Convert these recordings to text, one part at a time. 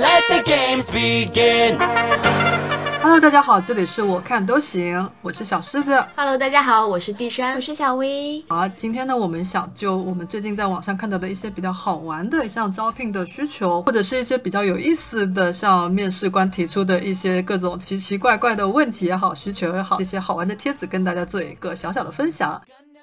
Let the games begin. Hello，大家好，这里是我看都行，我是小狮子。Hello，大家好，我是地山，我是小薇。好，今天呢，我们想就我们最近在网上看到的一些比较好玩的，像招聘的需求，或者是一些比较有意思的，像面试官提出的一些各种奇奇怪怪的问题也好，需求也好，这些好玩的帖子跟大家做一个小小的分享。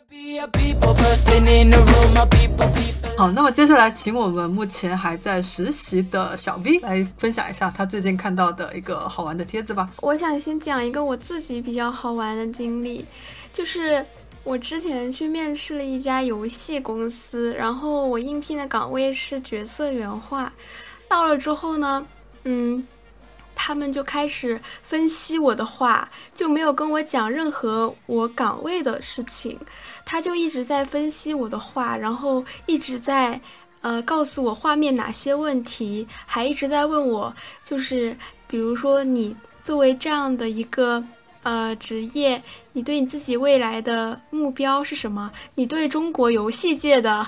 Be a people person in the room, a people, people. 好，那么接下来请我们目前还在实习的小 V 来分享一下他最近看到的一个好玩的帖子吧。我想先讲一个我自己比较好玩的经历，就是我之前去面试了一家游戏公司，然后我应聘的岗位是角色原画。到了之后呢，嗯，他们就开始分析我的画，就没有跟我讲任何我岗位的事情，他就一直在分析我的画，然后一直在。呃，告诉我画面哪些问题，还一直在问我，就是比如说你作为这样的一个呃职业，你对你自己未来的目标是什么？你对中国游戏界的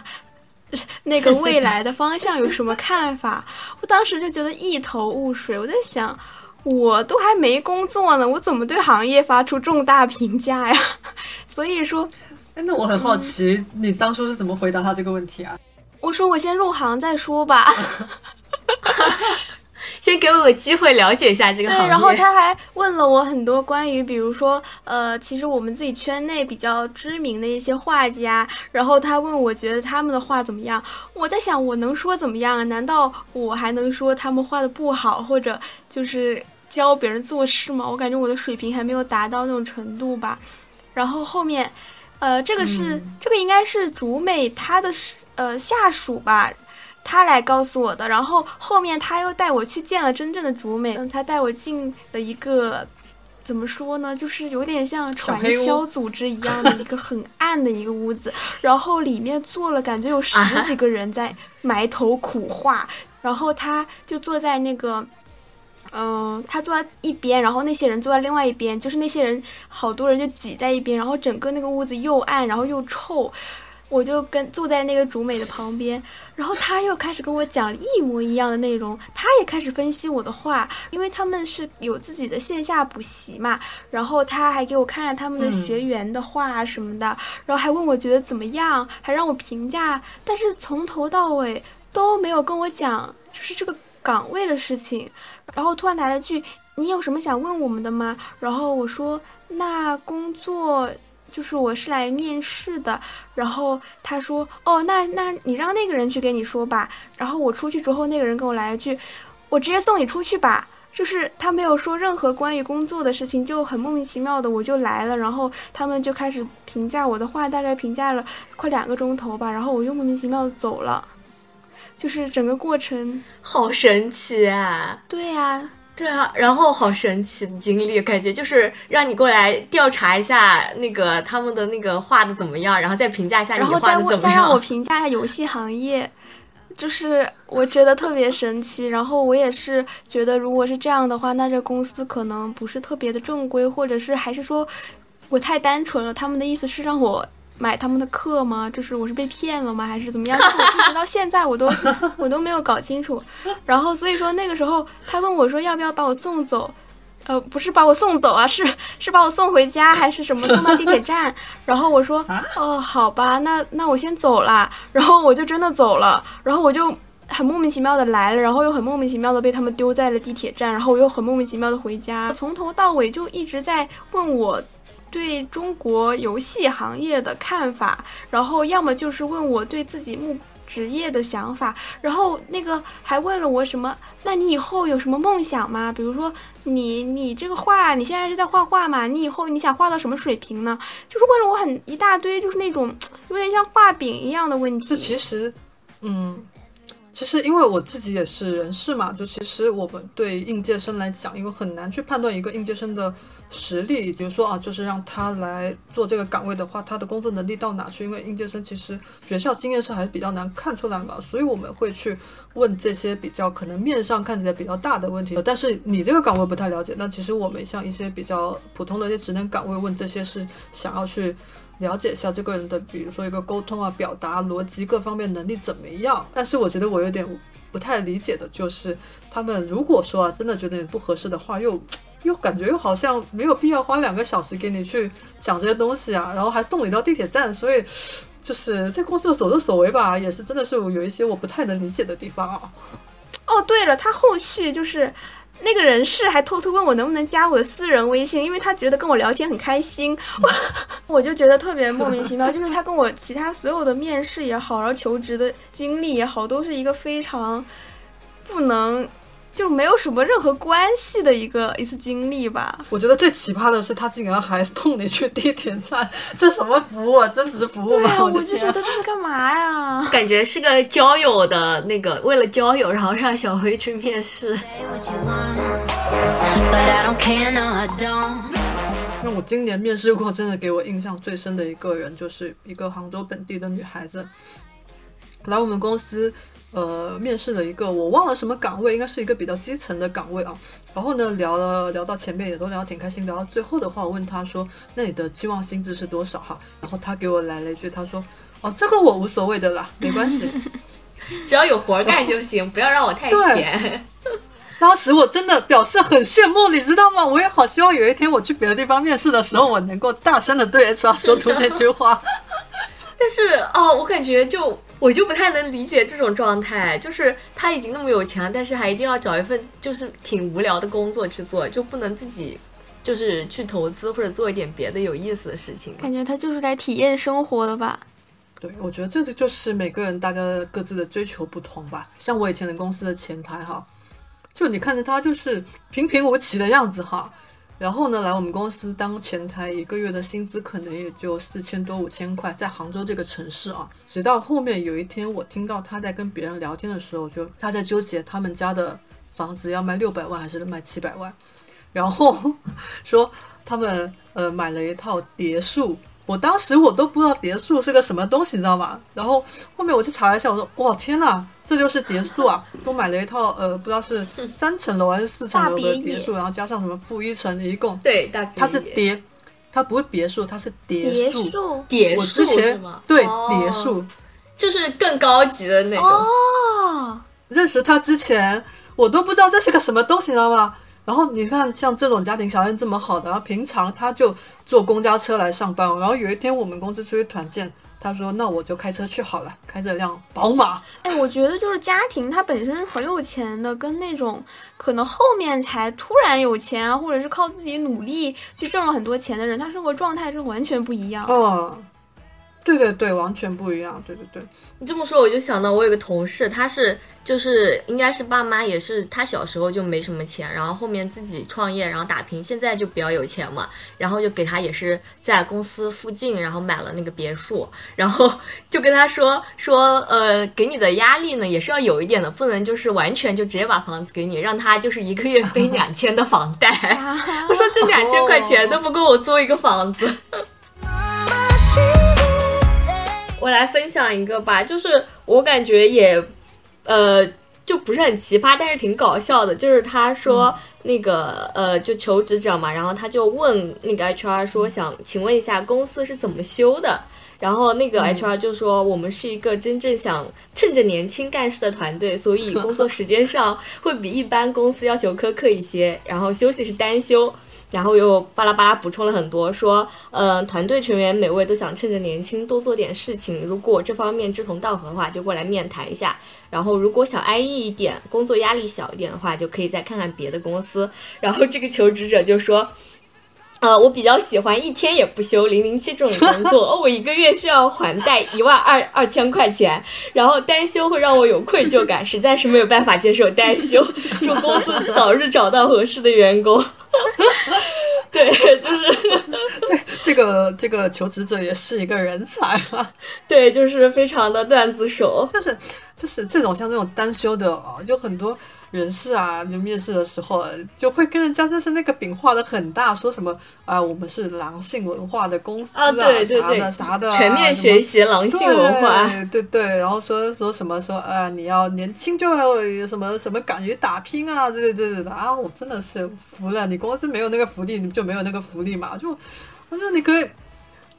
那个未来的 方向有什么看法？我当时就觉得一头雾水，我在想，我都还没工作呢，我怎么对行业发出重大评价呀？所以说，哎，那我很好奇，你当初是怎么回答他这个问题啊？我说我先入行再说吧。先给我个机会了解一下这个行业。对，然后他还问了我很多关于，比如说，呃，其实我们自己圈内比较知名的一些画家，然后他问我觉得他们的画怎么样，我在想我能说怎么样啊？难道我还能说他们画的不好，或者就是教别人做事吗？我感觉我的水平还没有达到那种程度吧。然后后面，呃，这个是、嗯这个应该是竹美他的呃下属吧。他来告诉我的，然后后面他又带我去见了真正的竹美，嗯，他带我进了一个怎么说呢，就是有点像传销组织一样的一个很暗的一个屋子，然后里面坐了感觉有十几个人在埋头苦画，然后他就坐在那个。嗯，他坐在一边，然后那些人坐在另外一边，就是那些人好多人就挤在一边，然后整个那个屋子又暗，然后又臭。我就跟坐在那个竹美的旁边，然后他又开始跟我讲一模一样的内容，他也开始分析我的话，因为他们是有自己的线下补习嘛，然后他还给我看了他们的学员的画啊什么的，然后还问我觉得怎么样，还让我评价，但是从头到尾都没有跟我讲就是这个岗位的事情，然后突然来了句：“你有什么想问我们的吗？”然后我说：“那工作。”就是我是来面试的，然后他说：“哦，那那你让那个人去给你说吧。”然后我出去之后，那个人跟我来一句：“我直接送你出去吧。”就是他没有说任何关于工作的事情，就很莫名其妙的我就来了，然后他们就开始评价我的话，大概评价了快两个钟头吧，然后我又莫名其妙的走了，就是整个过程。好神奇啊！对呀、对啊，然后好神奇的经历，感觉就是让你过来调查一下那个他们的那个画的怎么样，然后再评价一下你然后画的怎么再问再让我。评价一下游戏行业，就是我觉得特别神奇。然后我也是觉得，如果是这样的话，那这公司可能不是特别的正规，或者是还是说我太单纯了。他们的意思是让我。买他们的课吗？就是我是被骗了吗？还是怎么样？就一直到现在我都 我都没有搞清楚。然后所以说那个时候他问我说要不要把我送走，呃，不是把我送走啊，是是把我送回家还是什么送到地铁站？然后我说哦，好吧，那那我先走啦。然后我就真的走了，然后我就很莫名其妙的来了，然后又很莫名其妙的被他们丢在了地铁站，然后我又很莫名其妙的回家，从头到尾就一直在问我。对中国游戏行业的看法，然后要么就是问我对自己目职业的想法，然后那个还问了我什么？那你以后有什么梦想吗？比如说你你这个画，你现在是在画画嘛？你以后你想画到什么水平呢？就是问了我很一大堆，就是那种 有点像画饼一样的问这题。其实，嗯，其实因为我自己也是人事嘛，就其实我们对应届生来讲，因为很难去判断一个应届生的实力，比如说啊，就是让他来做这个岗位的话，他的工作能力到哪去？因为应届生其实学校经验是还是比较难看出来嘛，所以我们会去问这些比较可能面上看起来比较大的问题。但是你这个岗位不太了解，那其实我们像一些比较普通的一些职能岗位问这些是想要去。了解一下这个人的，比如说一个沟通啊、表达、逻辑各方面能力怎么样。但是我觉得我有点不太理解的就是，他们如果说啊真的觉得你不合适的话，又又感觉又好像没有必要花两个小时给你去讲这些东西啊，然后还送你到地铁站，所以就是在公司的所作所为吧，也是真的是有一些我不太能理解的地方啊。哦，对了，他后续就是那个人事还偷偷问我能不能加我的私人微信，因为他觉得跟我聊天很开心，我 我就觉得特别莫名其妙。就是他跟我其他所有的面试也好，然后求职的经历也好，都是一个非常不能。就是没有什么任何关系的一个一次经历吧。我觉得最奇葩的是，他竟然还送你去地铁站，这什么服务啊？增值服务吗？对啊，我就天觉得这是干嘛呀？感觉是个交友的那个，为了交友，然后让小黑去面试。Say what you want, but I don't care, no, I don't. 那我今年面试过，真的给我印象最深的一个人，就是一个杭州本地的女孩子，来我们公司，呃，面试了一个我忘了什么岗位，应该是一个比较基层的岗位啊。然后呢，聊了聊到前面也都聊得挺开心，聊到最后的话，我问他说：“那你的期望薪资是多少？”哈，然后他给我来了一句，他说：“哦，这个我无所谓的啦，没关系。”只要有活干就行，不要让我太闲。当时我真的表示很羡慕，你知道吗？我也好希望有一天我去别的地方面试的时候，我能够大声的对 HR 说出这句话。但是哦，我感觉就我就不太能理解这种状态，就是他已经那么有钱了，但是还一定要找一份就是挺无聊的工作去做，就不能自己就是去投资或者做一点别的有意思的事情。感觉他就是来体验生活的吧。对，我觉得这个就是每个人大家各自的追求不同吧。像我以前的公司的前台哈，就你看着他就是平平无奇的样子哈，然后呢来我们公司当前台，一个月的薪资可能也就四千多五千块，在杭州这个城市啊。直到后面有一天，我听到他在跟别人聊天的时候，就他在纠结他们家的房子要卖六百万还是卖七百万，然后说他们呃买了一套别墅。我当时我都不知道别墅是个什么东西，你知道吗？然后后面我去查了一下，我说哇天呐，这就是别墅啊！我买了一套呃，不知道是三层楼还是四层楼的别墅，然后加上什么负一层，一共对，大它是叠，它不是别墅，它是叠别墅。墅我叠墅之前是吗？对哦叠墅，就是更高级的那种。哦，认识他之前，我都不知道这是个什么东西，你知道吗？然后你看，像这种家庭条件这么好的，然后平常他就坐公交车来上班。然后有一天我们公司出去团建，他说：“那我就开车去好了，开着辆宝马。哎，我觉得就是家庭，他本身很有钱的，跟那种可能后面才突然有钱啊，或者是靠自己努力去挣了很多钱的人，他生活状态是完全不一样”。哦，对对对，完全不一样。对对对，你这么说，我就想到我有个同事，他是就是应该是爸妈也是他小时候就没什么钱，然后后面自己创业，然后打拼，现在就比较有钱嘛，然后就给他也是在公司附近，然后买了那个别墅，然后 就跟他说说呃，给你的压力呢也是要有一点的，不能就是完全就直接把房子给你，让他就是一个月背两千的房贷。我说这两千块钱都不够我租一个房子。我来分享一个吧，就是我感觉也，呃，就不是很奇葩，但是挺搞笑的。就是他说那个、呃，就求职者嘛，然后他就问那个 HR 说，想请问一下公司是怎么修的？然后那个 HR 就说，我们是一个真正想趁着年轻干事的团队，所以工作时间上 会比一般公司要求苛刻一些，然后休息是单休。然后又巴拉巴拉补充了很多，说，呃、团队成员每位都想趁着年轻多做点事情，如果这方面志同道合的话，就过来面谈一下。然后如果想安逸一点，工作压力小一点的话，就可以再看看别的公司。然后这个求职者就说。呃，我比较喜欢一天也不休零零七这种工作，哦，我一个月需要还贷一万二二千块钱，然后单休会让我有愧疚感，实在是没有办法接受单休。祝公司早日找到合适的员工。对，就是对这个这个求职者也是一个人才啊。对，就是非常的段子手。就是就是这种像这种单休的哦，就很多人事啊，就面试的时候就会跟人家就是那个饼画的很大，说什么啊、我们是狼性文化的公司啊，对对啥对，的啥的啊、全面学习狼性文化。对对对，然后说说什么说啊、你要年轻就要有什么什么敢于打拼啊，对对对对的啊，我真的是服了，你公公司没有那个福利，你就没有那个福利嘛，就我说你可以。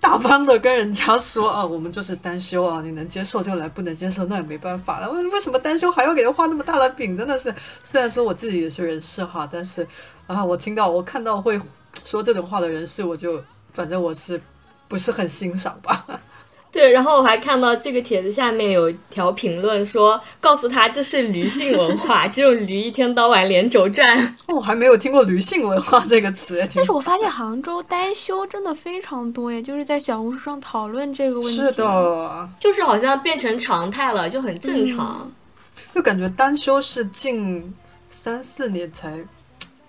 大方的跟人家说啊，我们就是单休啊，你能接受就来，不能接受那也没办法了。为为什么单休还要给人画那么大的饼？真的是，虽然说我自己也是人事哈，但是啊，我听到我看到会说这种话的人士，我就反正我是不是很欣赏吧。对，然后我还看到这个帖子下面有一条评论说，告诉他这是驴性文化，只有驴一天到晚连轴转。我还没有听过“驴性文化”这个词，但是我发现杭州单休真的非常多耶，就是在小红书上讨论这个问题。是，的，就是好像变成常态了，就很正常。就感觉单休是近三四年才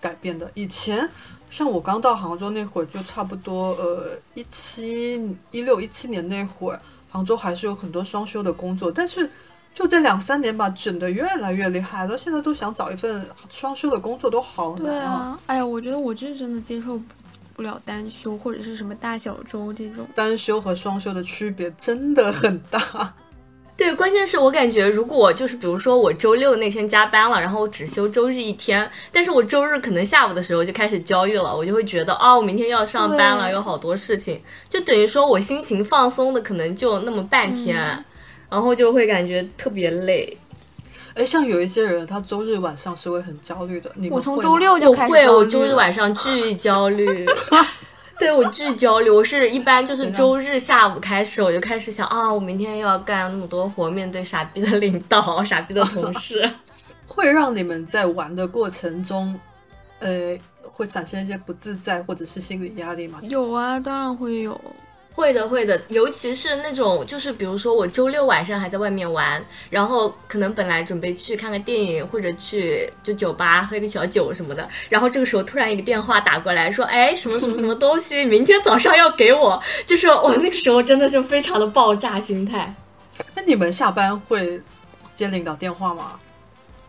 改变的，以前。像我刚到杭州那会儿，就差不多呃一七一六一七年那会儿，杭州还是有很多双休的工作，但是就这两三年吧，整的越来越厉害了。现在都想找一份双休的工作都好难对啊，哎呀，我觉得我这真的接受不了单休或者是什么大小周这种。单休和双休的区别真的很大。对，关键是我感觉，如果就是比如说我周六那天加班了，然后我只休周日一天，但是我周日可能下午的时候就开始焦虑了，我就会觉得哦，我明天要上班了，有好多事情，就等于说我心情放松的可能就那么半天，然后就会感觉特别累。哎，像有一些人，他周日晚上是会很焦虑的。你我从周六就会，开始焦虑我周日晚上巨焦虑。对我巨焦虑，我是一般就是周日下午开始，我就开始想啊，我明天又要干那么多活，面对傻逼的领导、傻逼的同事。会让你们在玩的过程中，呃，会产生一些不自在或者是心理压力吗？有啊，当然会有。会的，会的，尤其是那种，就是比如说我周六晚上还在外面玩，然后可能本来准备去看个电影或者去就酒吧喝一个小酒什么的，然后这个时候突然一个电话打过来说，哎，什么什么什么东西，明天早上要给我，就是我那个时候真的是非常的爆炸心态。那你们下班会接领导电话吗？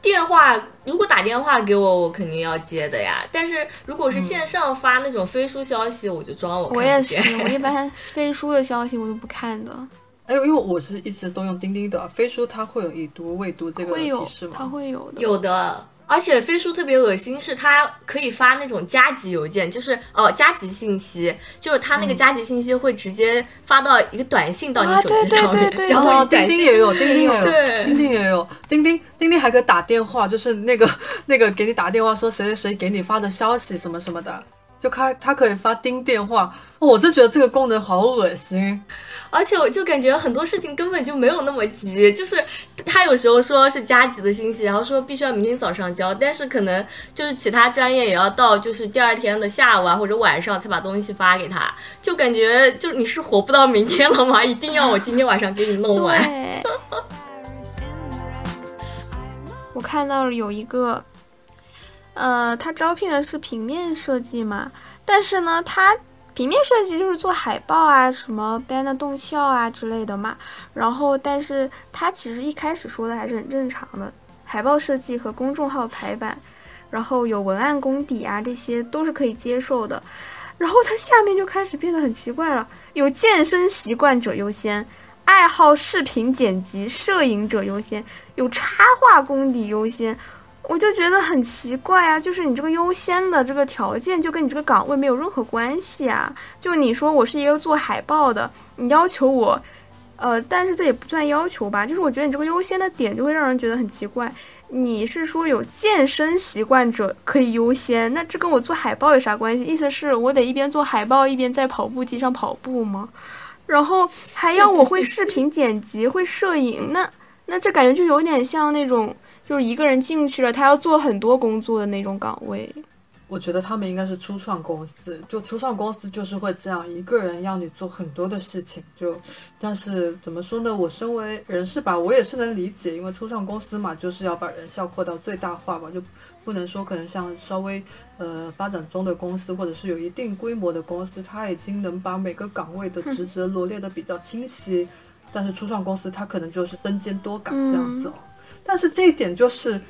电话如果打电话给我，我肯定要接的呀。但是如果是线上发那种飞书消息，我就装我看我也是，我一般飞书的消息我都不看的，哎，因为我是一直都用钉钉的，飞书它会有已读未读这个会有提示，它？会有的。有的，而且飞书特别恶心，是它可以发那种加急邮件，就是呃加急信息，就是它那个加急信息会直接发到一个短信到你啊手机上面，对对对对 然后哦，钉钉也有，钉钉也有，钉钉也有，钉钉钉钉还可以打电话，就是那个 那个给你打电话说谁谁谁给你发的消息什么什么的，就开它可以发钉电话，哦我就觉得这个功能好恶心。而且我就感觉很多事情根本就没有那么急，就是他有时候说是加急的信息，然后说必须要明天早上交，但是可能就是其他专业也要到就是第二天的下午啊或者晚上才把东西发给他，就感觉就你是活不到明天了吗？一定要我今天晚上给你弄完？我看到了有一个，呃，他招聘的是平面设计嘛，但是呢，他平面设计就是做海报啊、什么 banner 动效啊之类的嘛。然后，但是他其实一开始说的还是很正常的，海报设计和公众号排版，然后有文案功底啊，这些都是可以接受的。然后他下面就开始变得很奇怪了，有健身习惯者优先，爱好视频剪辑、摄影者优先，有插画功底优先。我就觉得很奇怪啊，就是你这个优先的这个条件，就跟你这个岗位没有任何关系啊。就你说我是一个做海报的，你要求我，呃，但是这也不算要求吧，就是我觉得你这个优先的点就会让人觉得很奇怪。你是说有健身习惯者可以优先，那这跟我做海报有啥关系？意思是我得一边做海报一边在跑步机上跑步吗？然后还要我会视频剪辑、会摄影，那那这感觉就有点像那种就是一个人进去了，他要做很多工作的那种岗位。我觉得他们应该是初创公司，就初创公司就是会这样，一个人要你做很多的事情。就，但是怎么说呢？我身为人事吧，我也是能理解，因为初创公司嘛，就是要把人效扩到最大化吧，就不能说可能像稍微呃发展中的公司，或者是有一定规模的公司，它已经能把每个岗位的职责罗列的比较清晰。但是初创公司它可能就是身兼多岗这样子哦。但是这一点就是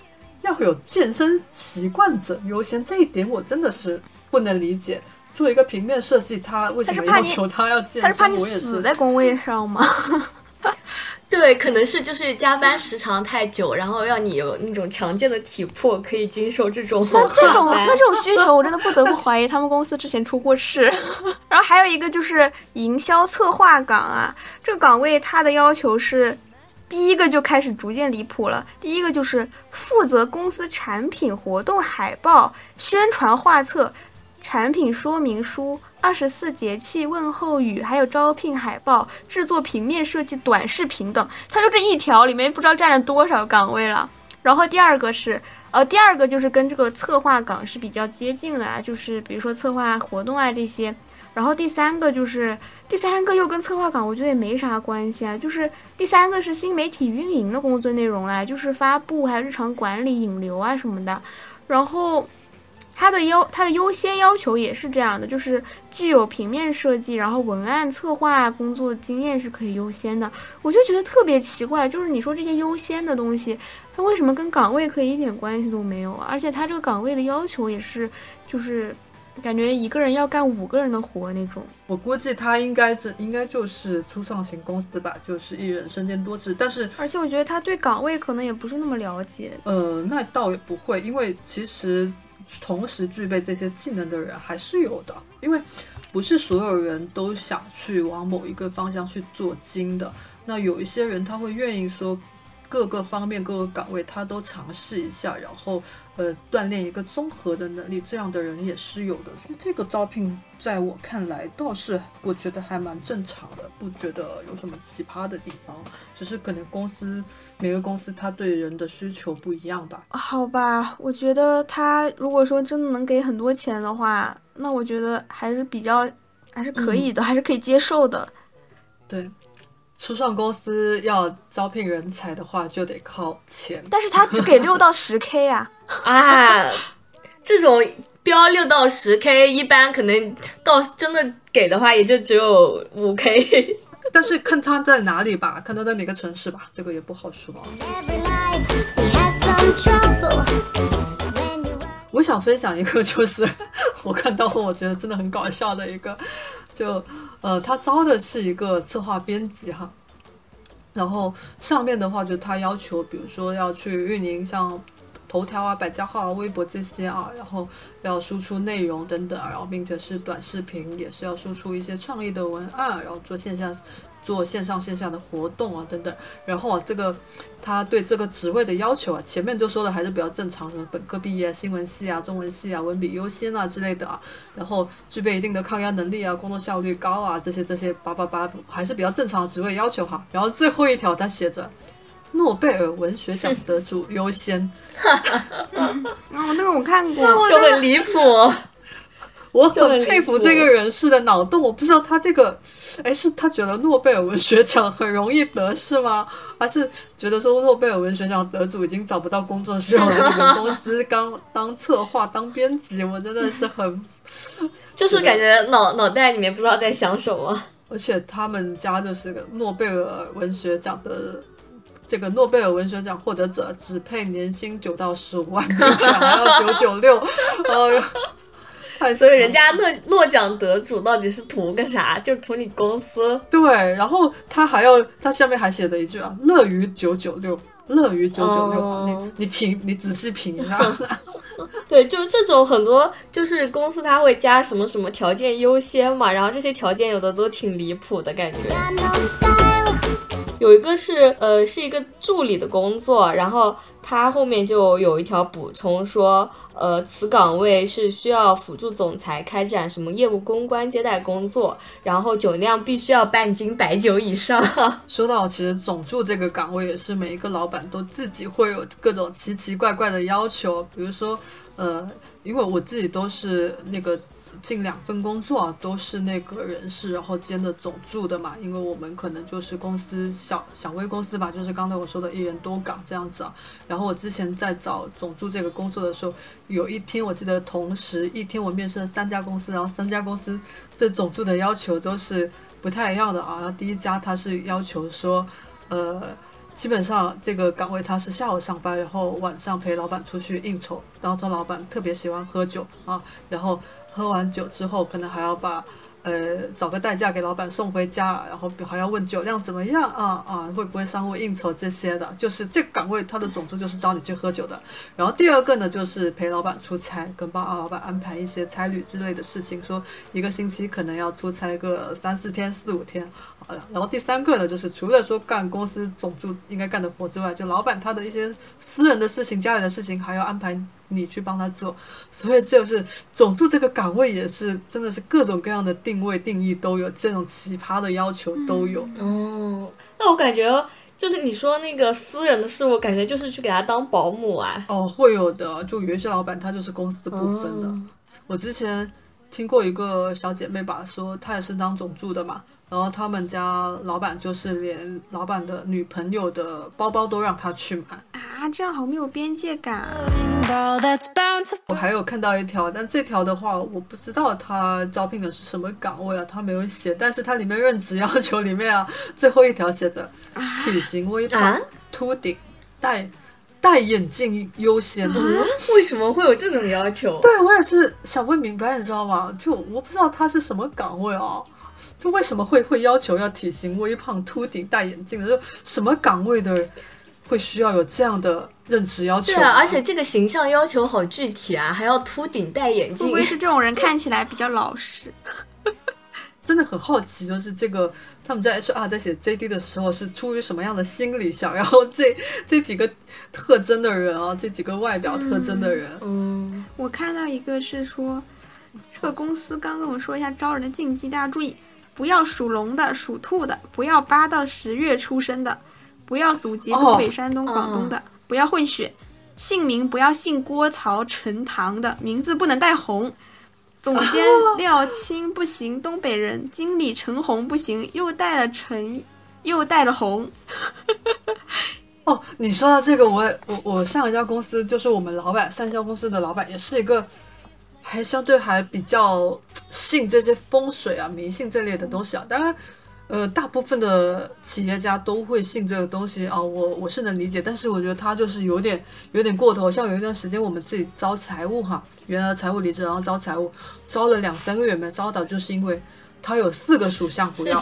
要有健身习惯者优先，这一点我真的是不能理解。做一个平面设计，他为什么要求他要健身？他是怕你死在工位上吗？对，对，可能是就是加班时长太久，然后让你有那种强健的体魄，可以经受这种那这种 那这种需求，我真的不得不怀疑他们公司之前出过事。然后还有一个就是营销策划岗啊，这个岗位它的要求是，第一个就开始逐渐离谱了。第一个就是负责公司产品活动海报、宣传画册、产品说明书、二十四节气问候语，还有招聘海报、制作平面设计、短视频等。它就这一条里面不知道占了多少岗位了。然后第二个是，呃，第二个就是跟这个策划岗是比较接近的啊，就是比如说策划活动啊这些。然后第三个就是第三个又跟策划岗我觉得也没啥关系啊，就是第三个是新媒体运营的工作内容啦，就是发布还有日常管理、引流啊什么的。然后它的要它的优先要求也是这样的，就是具有平面设计，然后文案策划工作经验是可以优先的。我就觉得特别奇怪，就是你说这些优先的东西，它为什么跟岗位可以一点关系都没有啊？而且它这个岗位的要求也是，就是感觉一个人要干五个人的活那种。我估计他应该这应该就是初创型公司吧，就是一人身兼多职。但是而且我觉得他对岗位可能也不是那么了解。呃，那倒也不会，因为其实同时具备这些技能的人还是有的，因为不是所有人都想去往某一个方向去做精的。那有一些人他会愿意说各个方面各个岗位他都尝试一下，然后呃锻炼一个综合的能力，这样的人也是有的。所以这个招聘在我看来倒是我觉得还蛮正常的，不觉得有什么奇葩的地方，只是可能公司每个公司他对人的需求不一样吧。好吧，我觉得他如果说真的能给很多钱的话，那我觉得还是比较还是可以的，还是可以接受的。对，初创公司要招聘人才的话，就得靠钱。但是他只给六到十 K 啊，啊，这种标六到十 K，一般可能到真的给的话，也就只有五 K。但是看他在哪里吧，看他在哪个城市吧，这个也不好说。我想分享一个，就是 我看到后我觉得真的很搞笑的一个，就呃，他招的是一个策划编辑哈，然后上面的话就他要求，比如说要去运营像头条啊、百家号啊、微博这些啊，然后要输出内容等等，然后并且是短视频，也是要输出一些创意的文案，然后做线下做线上线下的活动啊等等。然后啊，这个他对这个职位的要求啊，前面就说的还是比较正常的，本科毕业、新闻系啊、中文系啊、文笔优先啊之类的啊，然后具备一定的抗压能力啊、工作效率高啊，这些这些叭叭叭，还是比较正常的职位要求哈。然后最后一条他写着。诺贝尔文学奖得主优先，哦，那个我看过，就很离谱。我很佩服这个人士的脑洞。我不知道他这个，哎，是他觉得诺贝尔文学奖很容易得是吗？还是觉得说诺贝尔文学奖得主已经找不到工作，需要来你们公司当 当策划、当编辑？我真的是很，就是感觉脑脑袋里面不知道在想什么。而且他们家就是个诺贝尔文学奖的。这个诺贝尔文学奖获得者只配年薪九到十五万，并且还要九九六，哎呀，太所以人家诺诺奖得主到底是图个啥？就图你公司。对，然后他还要，他下面还写了一句啊，乐于九九六，乐于九九六，哦你你品，你仔细品一下 对，就是这种很多，就是公司它会加什么什么条件优先嘛，然后这些条件有的都挺离谱的感觉。有一个是呃是一个助理的工作，然后他后面就有一条补充说，呃，此岗位是需要辅助总裁开展什么业务公关接待工作，然后酒量必须要半斤白酒以上。说到其实总助这个岗位，也是每一个老板都自己会有各种奇奇怪怪的要求，比如说，呃，因为我自己都是那个近两份工作啊，都是那个人事，然后兼的总助的嘛，因为我们可能就是公司小小微公司吧，就是刚才我说的一人多岗这样子啊。然后我之前在找总助这个工作的时候，有一天我记得同时一天我面试了三家公司，然后三家公司对总助的要求都是不太一样的啊。然后第一家他是要求说，呃。基本上这个岗位他是下午上班，然后晚上陪老板出去应酬，然后这老板特别喜欢喝酒啊，然后喝完酒之后可能还要把呃，找个代驾给老板送回家，然后还要问酒量怎么样啊啊，会不会商务应酬这些的，就是这个岗位它的总之就是招你去喝酒的。然后第二个呢，就是陪老板出差，跟帮老板安排一些差旅之类的事情，说一个星期可能要出差个三四天、四五天。好了，然后第三个呢，就是除了说干公司总助应该干的活之外，就老板他的一些私人的事情、家里的事情，还要安排你去帮他做。所以就是总助这个岗位也是真的是各种各样的定位定义都有，这种奇葩的要求都有。哦，那我感觉就是你说那个私人的事，我感觉就是去给他当保姆啊。哦，会有的，就有一些老板他就是公司不分的。哦我之前听过一个小姐妹吧，说她也是当总助的嘛，然后他们家老板就是连老板的女朋友的包包都让他去买。啊，这样好没有边界感我还有看到一条，但这条的话，我不知道他招聘的是什么岗位啊，他没有写，但是他里面任职要求里面啊，最后一条写着体型微胖、啊秃顶、戴戴眼镜优先。为什么会有这种要求？对我也是想不明白，你知道吗？就我不知道他是什么岗位啊，就为什么会会要求要体型微胖、秃顶、戴眼镜的？就什么岗位的会需要有这样的认知要求对啊，而且这个形象要求好具体啊，还要秃顶戴眼镜会不。会是这种人看起来比较老实？真的很好奇，就是这个他们在 HR 在写 JD 的时候是出于什么样的心理，想要这这几个特征的人啊，这几个外表特征的人，嗯，我看到一个是说，这个公司刚跟我们说一下招人的禁忌，大家注意，不要属龙的、属兔的，不要八到十月出生的，不要祖籍东北、哦山东、广东的，不要混血，姓名不要姓郭、曹、陈、唐的，名字不能带红。总监廖青不行，东北人；经理陈红不行，又带了陈，又带了红。哦，你说到这个，我我我上一家公司就是我们老板，上一家公司的老板也是一个还相对还比较信这些风水啊、迷信这类的东西啊。当然，呃，大部分的企业家都会信这个东西啊，我我是能理解，但是我觉得他就是有点有点过头。像有一段时间我们自己招财务哈，原来财务离职，然后招财务，招了两三个月没招到，就是因为。他有四个属相不要，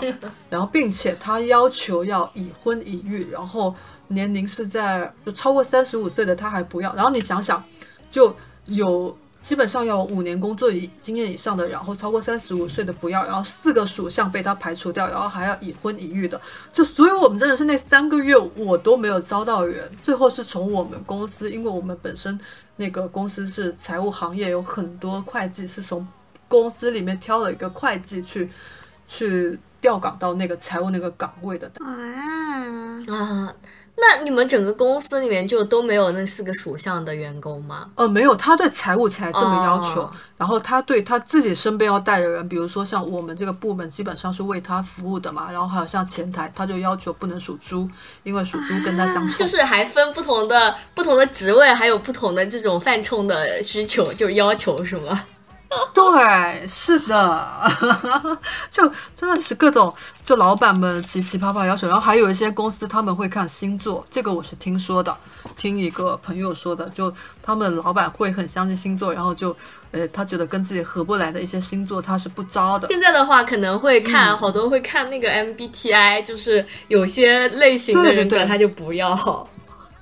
然后并且他要求要已婚已育，然后年龄是在就超过三十五岁的他还不要。然后你想想，就有基本上要有五年工作以经验以上的，然后超过三十五岁的不要，然后四个属相被他排除掉，然后还要已婚已育的，就所以我们真的是那三个月我都没有招到人，最后是从我们公司，因为我们本身那个公司是财务行业，有很多会计是从公司里面挑了一个会计去去调岗到那个财务那个岗位的。啊，啊，那你们整个公司里面就都没有那四个属相的员工吗？呃，没有，他对财务才这么要求，哦然后他对他自己身边要带的人，比如说像我们这个部门基本上是为他服务的嘛，然后还有像前台，他就要求不能属猪，因为属猪跟他相冲。就是还分不同的不同的职位，还有不同的这种犯冲的需求，就是要求是吗？对，是的，就真的是各种就老板们奇奇葩葩要求，然后还有一些公司他们会看星座，这个我是听说的，听一个朋友说的，就他们老板会很相信星座，然后就呃他觉得跟自己合不来的一些星座他是不招的。现在的话可能会嗯看，好多会看那个 MBTI，就是有些类型的对对对人格他就不要。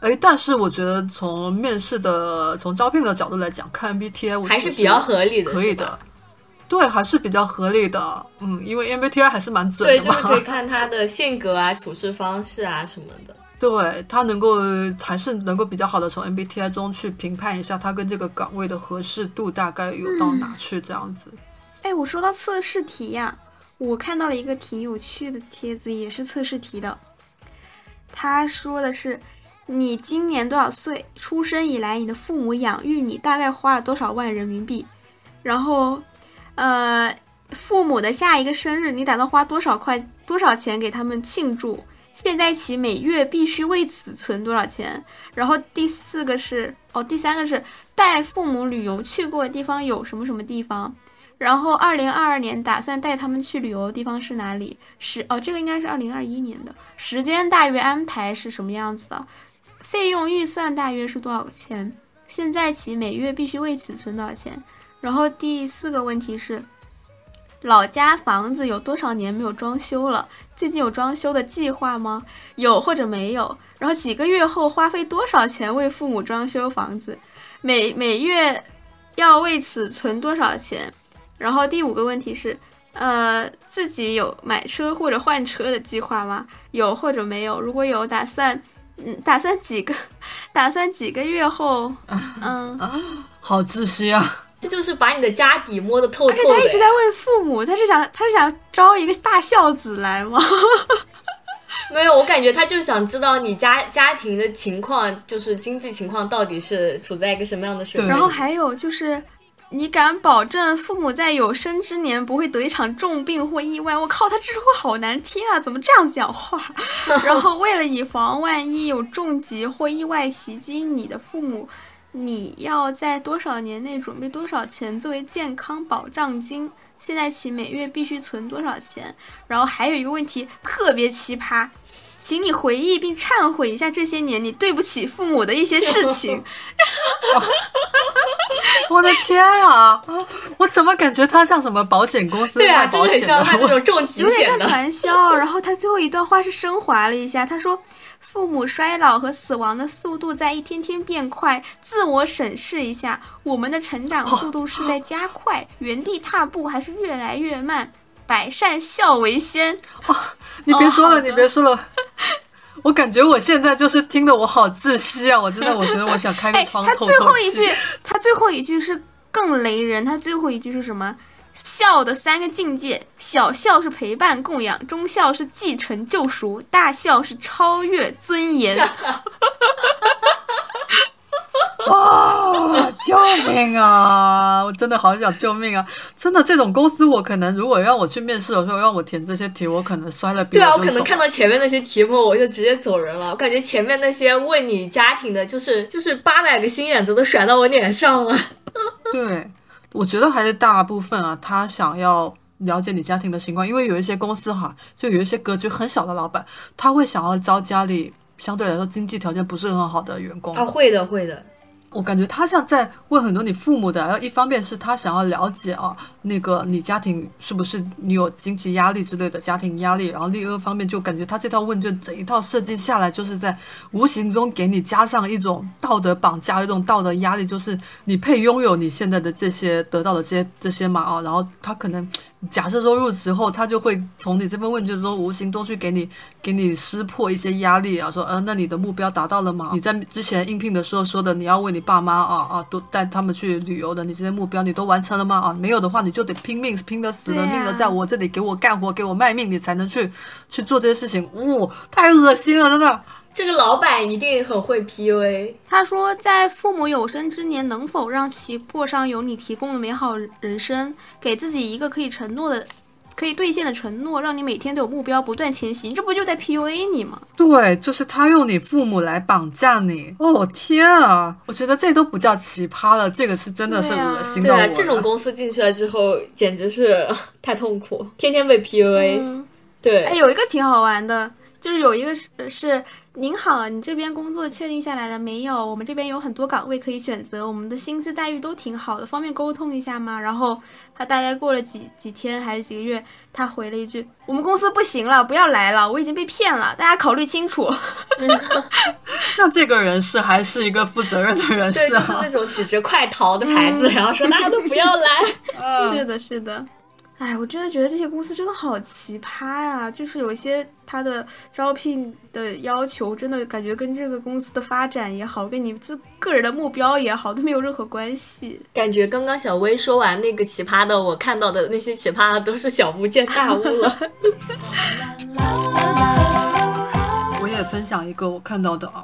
哎，但是我觉得从面试的、从招聘的角度来讲，看 MBTI 我觉得还是比较合理的可以的。对，还是比较合理的。嗯，因为 MBTI 还是蛮准，的嘛。就是可以看他的性格啊、处事方式啊什么的。对他能够还是能够比较好的从 MBTI 中去评判一下他跟这个岗位的合适度大概有到哪去这样子。哎，我说到测试题呀，我看到了一个挺有趣的帖子，也是测试题的。他说的是，你今年多少岁？出生以来，你的父母养育你大概花了多少万人民币？然后，呃，父母的下一个生日，你打算花多少块多少钱给他们庆祝？现在起每月必须为此存多少钱？然后第四个是哦，第三个是带父母旅游去过的地方有什么什么地方？然后二零二二年打算带他们去旅游的地方是哪里？是哦，这个应该是二零二一年的，时间大约安排是什么样子的？费用预算大约是多少钱？现在起每月必须为此存多少钱？然后第四个问题是，老家房子有多少年没有装修了？最近有装修的计划吗？有或者没有？然后几个月后花费多少钱为父母装修房子？每每月要为此存多少钱？然后第五个问题是，呃，自己有买车或者换车的计划吗？有或者没有？如果有，打算，嗯，打算几个，打算几个月后，嗯，好窒息啊！这就是把你的家底摸得透而且透的。他一直在问父母，他是想他是想招一个大孝子来吗？没有，我感觉他就想知道你家家庭的情况，就是经济情况到底是处在一个什么样的水平。然后还有就是，你敢保证父母在有生之年不会得一场重病或意外？我靠，他这句话好难听啊！怎么这样讲话？然后为了以防万一有重疾或意外袭击你的父母，你要在多少年内准备多少钱作为健康保障金？现在起每月必须存多少钱？然后还有一个问题特别奇葩。请你回忆并忏悔一下这些年你对不起父母的一些事 情。我的天啊！我怎么感觉他像什么保险公司卖保险真的很像卖那？种重疾有点像。传销。然后他最后一段话是升华了一下，他说：“父母衰老和死亡的速度在一天天变快，自我审视一下，我们的成长速度是在加快，原地踏步还是越来越慢？百善孝为先。你别说了，哦你别说了。我感觉我现在就是听得我好窒息啊！我真的，我觉得我想开个哎，窗他最透透气后一句，他最后一句是更雷人，他最后一句是什么？孝的三个境界：小孝是陪伴供养，中孝是继承救赎，大孝是超越尊严。啊！救命啊！我真的好想救命啊！真的，这种公司我可能如果让我去面试的时候让我填这些题，我可能摔了对啊，我可能看到前面那些题目，我就直接走人了。我感觉前面那些问你家庭的，就是就是八百个心眼子都甩到我脸上了。对，我觉得还是大部分啊，他想要了解你家庭的情况，因为有一些公司哈，就有一些格局很小的老板，他会想要招家里相对来说经济条件不是很好的员工。他，会的，会的。我感觉他像在问很多你父母的，然后一方面是他想要了解啊，那个你家庭是不是你有经济压力之类的家庭压力，然后另一个方面就感觉他这套问卷整一套设计下来，就是在无形中给你加上一种道德绑架，一种道德压力，就是你配拥有你现在的这些得到的这些这些嘛啊，然后他可能假设说入职后，他就会从你这份问卷中无形中去给你给你撕破一些压力啊，说呃，那你的目标达到了吗？你在之前应聘的时候说的，你要为你爸妈啊啊都带他们去旅游的，你这些目标你都完成了吗？啊，没有的话，你就得拼命拼得死了对啊命的在我这里给我干活，给我卖命，你才能去去做这些事情。哇、太恶心了，真的。这个老板一定很会 PUA。他说，在父母有生之年，能否让其过上有你提供的美好人生，给自己一个可以承诺的、可以兑现的承诺，让你每天都有目标，不断前行，这不就在 PUA 你吗？对，就是他用你父母来绑架你。哦天啊！我觉得这都不叫奇葩了，这个是真的是恶心到我了。，对啊这种公司进去了之后，简直是 太痛苦，天天被 PUA。嗯，对，哎，有一个挺好玩的，就是有一个是是您好，你这边工作确定下来了没有？我们这边有很多岗位可以选择，我们的薪资待遇都挺好的，方便沟通一下吗？然后他大概过了几几天还是几个月，他回了一句：“我们公司不行了，不要来了，我已经被骗了，大家考虑清楚。那这个人是还是一个负责任的人，士啊就是那？种举着快逃的牌子，然后说大家都不要来。是的，是的。哎，我真的觉得这些公司真的好奇葩呀！就是有一些他的招聘的要求，真的感觉跟这个公司的发展也好，跟你自个人的目标也好，都没有任何关系。感觉刚刚小薇说完那个奇葩的，我看到的那些奇葩的都是小巫见大巫了。我也分享一个我看到的啊，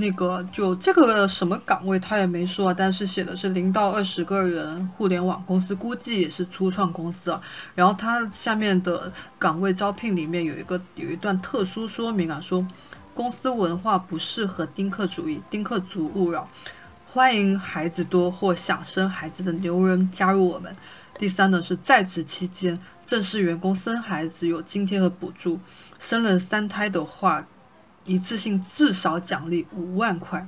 那个就这个什么岗位他也没说，但是写的是零到二十个人互联网公司，估计也是初创公司啊。然后它下面的岗位招聘里面有一个有一段特殊说明啊，说公司文化不适合丁克主义、丁克族勿扰，欢迎孩子多或想生孩子的牛人加入我们。第三呢是在职期间，正式员工生孩子有津贴和补助，生了三胎的话，一次性至少奖励五万块。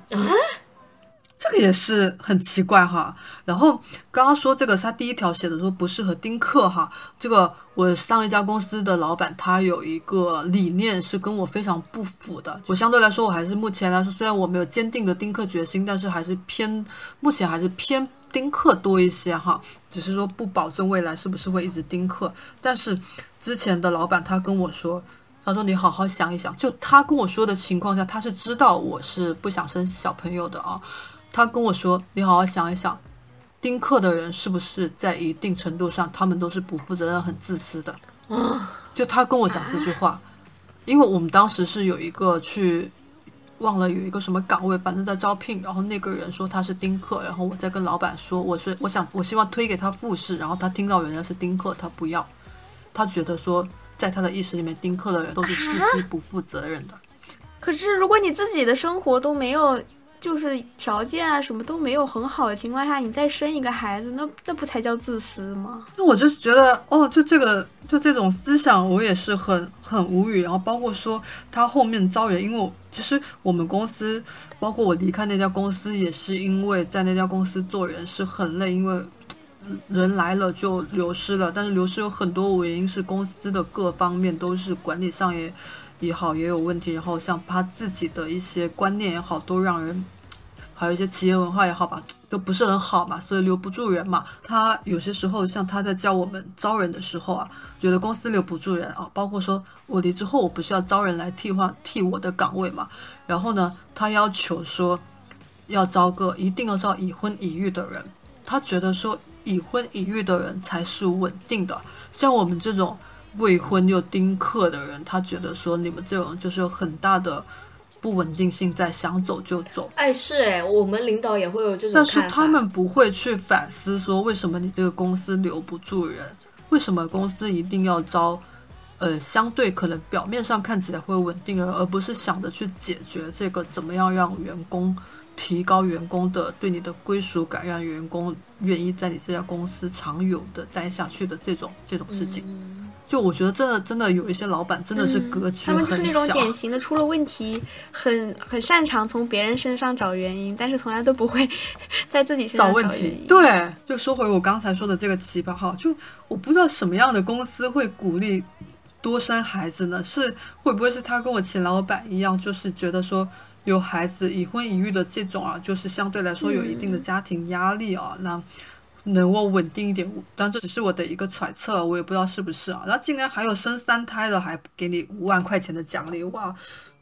这个个也是很奇怪哈。然后刚刚说这个，他第一条写的说不适合丁克哈。这个我上一家公司的老板他有一个理念是跟我非常不符的。我相对来说，我还是目前来说，虽然我没有坚定的丁克决心，但是还是偏目前还是偏丁克多一些哈。只是说不保证未来是不是会一直丁克。但是之前的老板他跟我说。他说：“你好好想一想，就他跟我说的情况下，他是知道我是不想生小朋友的啊。他跟我说，你好好想一想，丁克的人是不是在一定程度上，他们都是不负责任、很自私的？就他跟我讲这句话，因为我们当时是有一个去忘了有一个什么岗位，反正在招聘，然后那个人说他是丁克，然后我在跟老板说，我是我想我希望推给他复试，然后他听到人家是丁克，他不要，他觉得说。”在他的意识里面，丁克的人都是自私不负责任的。可是，如果你自己的生活都没有，就是条件啊什么都没有很好的情况下，你再生一个孩子，那那不才叫自私吗？那我就是觉得，哦，就这个，就这种思想，我也是很很无语。然后包括说他后面招人，因为其实我们公司，包括我离开那家公司，也是因为在那家公司做人是很累，因为。人来了就流失了，但是流失有很多原因，是公司的各方面都是管理上也也好也有问题，然后像他自己的一些观念也好，都让人还有一些企业文化也好吧，都不是很好嘛，所以留不住人嘛。他有些时候像他在教我们招人的时候啊，觉得公司留不住人啊，包括说我离职后我不是要招人来替换替我的岗位嘛，然后呢，他要求说要招个一定要招已婚已育的人，他觉得说。已婚已育的人才是稳定的，像我们这种未婚又丁克的人，他觉得说你们这种就是有很大的不稳定性，在想走就走。哎，是哎，我们领导也会有这种但是他们不会去反思说，为什么你这个公司留不住人？为什么公司一定要招？呃，相对可能表面上看起来会稳定人，而不是想着去解决这个怎么样让员工。提高员工的对你的归属感，让员工愿意在你这家公司长久的待下去的这种这种事情，就我觉得真的真的有一些老板真的是格局他们就是那种。典型的出了问题，很很擅长从别人身上找原因，但是从来都不会在自己身上找问题。，对，就说回我刚才说的这个奇葩哈，就我不知道什么样的公司会鼓励多生孩子呢？是会不会是他跟我前老板一样，就是觉得说有孩子已婚已育的这种啊，就是相对来说有一定的家庭压力啊，那能够稳定一点。但这只是我的一个揣测，我也不知道是不是啊。然后竟然还有生三胎的，还给你五万块钱的奖励，哇！